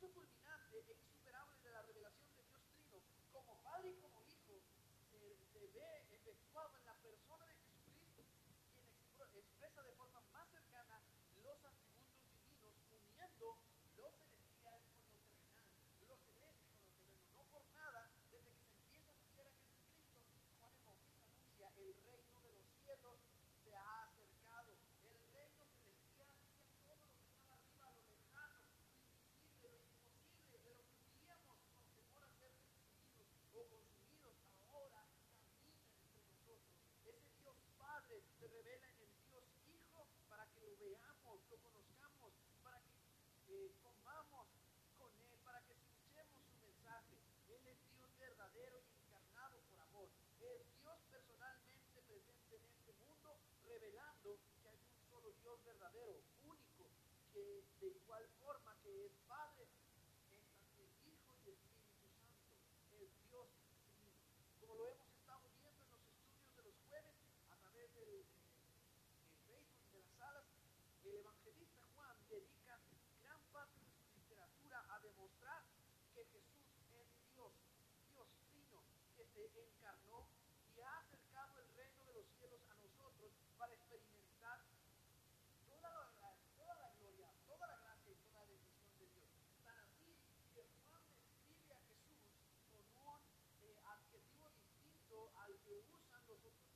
culminante el rey. de igual forma que es Padre, es también Hijo y Espíritu Santo, el Dios divino. Como lo hemos estado viendo en los estudios de los jueves, a través eh, del, Facebook y de las salas, el evangelista Juan dedica gran parte de su literatura a demostrar que Jesús es Dios, Dios divino, que se encarnó al que usan los otros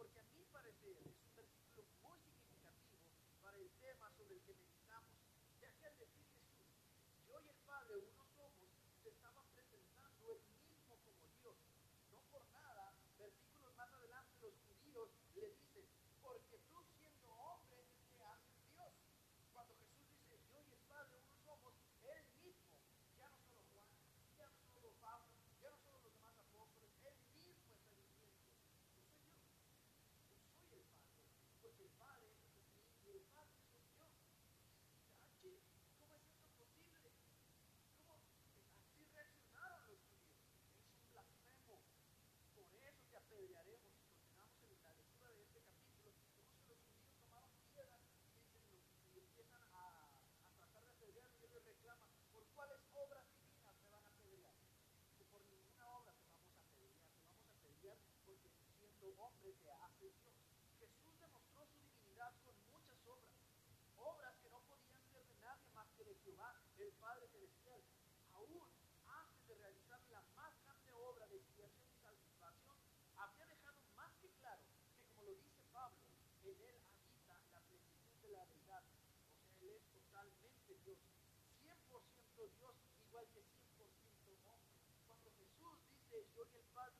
porque a mi parecer hombre que hace Dios. Jesús demostró su divinidad con muchas obras, obras que no podían ser de nadie más que de Jehová, el Padre Celestial. Aún antes de realizar la más grande obra de expiación y salvación, había dejado más que claro que, como lo dice Pablo, en él habita la plenitud de la verdad, o sea, él es totalmente Dios, 100% Dios, igual que 100% hombre. Cuando Jesús dice, yo y el Padre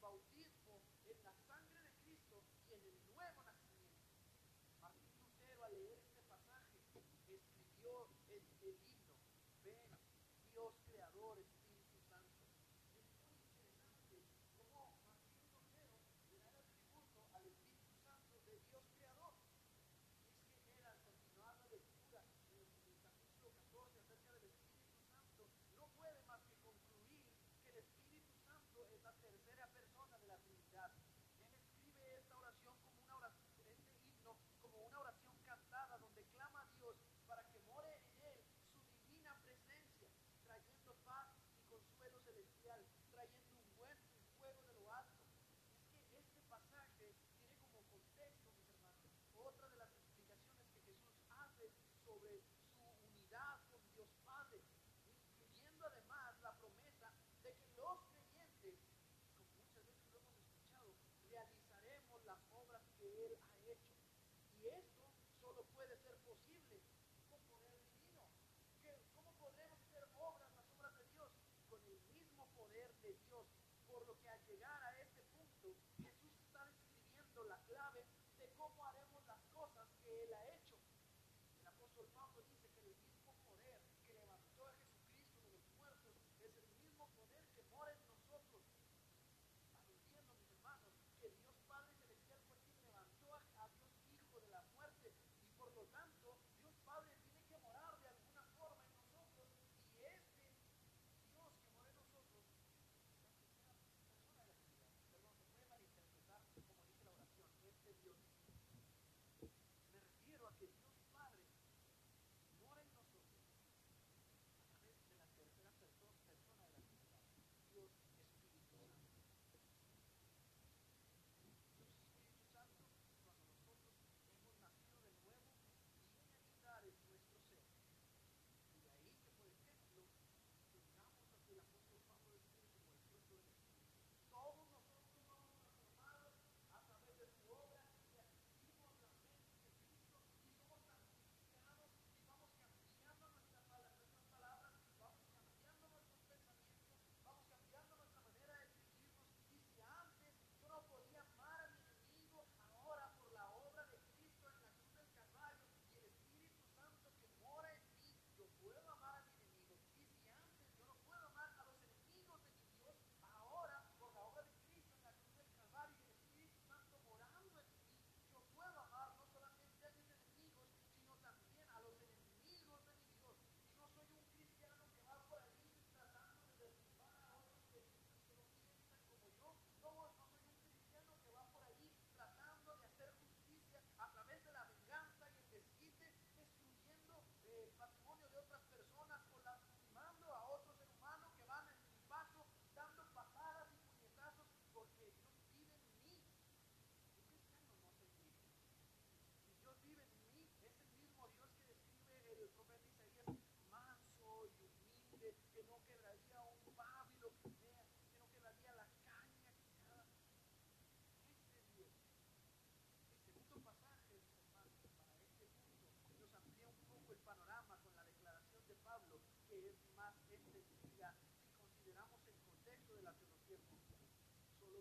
bautismo en la sangre de Cristo y en el nuevo nacimiento. Martín Lutero al leer este pasaje escribió el, el himno, ven, Dios creador,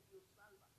Dios salva.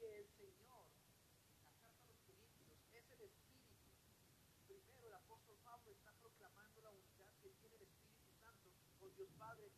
el Señor, la carta a los Corintios, es el Espíritu. Primero, el apóstol Pablo está proclamando la unidad que tiene el Espíritu Santo con Dios Padre.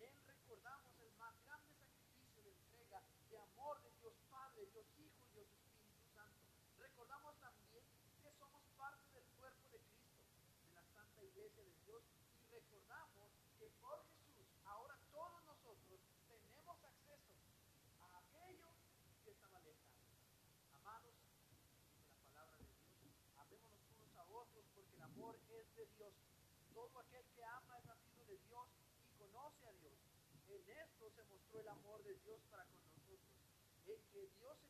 Recordamos el más grande sacrificio de entrega, de amor de Dios Padre, Dios Hijo y Dios Espíritu Santo. Recordamos también que somos parte del cuerpo de Cristo, de la Santa Iglesia de Dios, y recordamos que por Jesús ahora todos nosotros tenemos acceso a aquello que estaba lejano. Amados, de la palabra de Dios, amémonos unos a otros porque el amor es de Dios. esto se mostró el amor de Dios para con nosotros, en que Dios se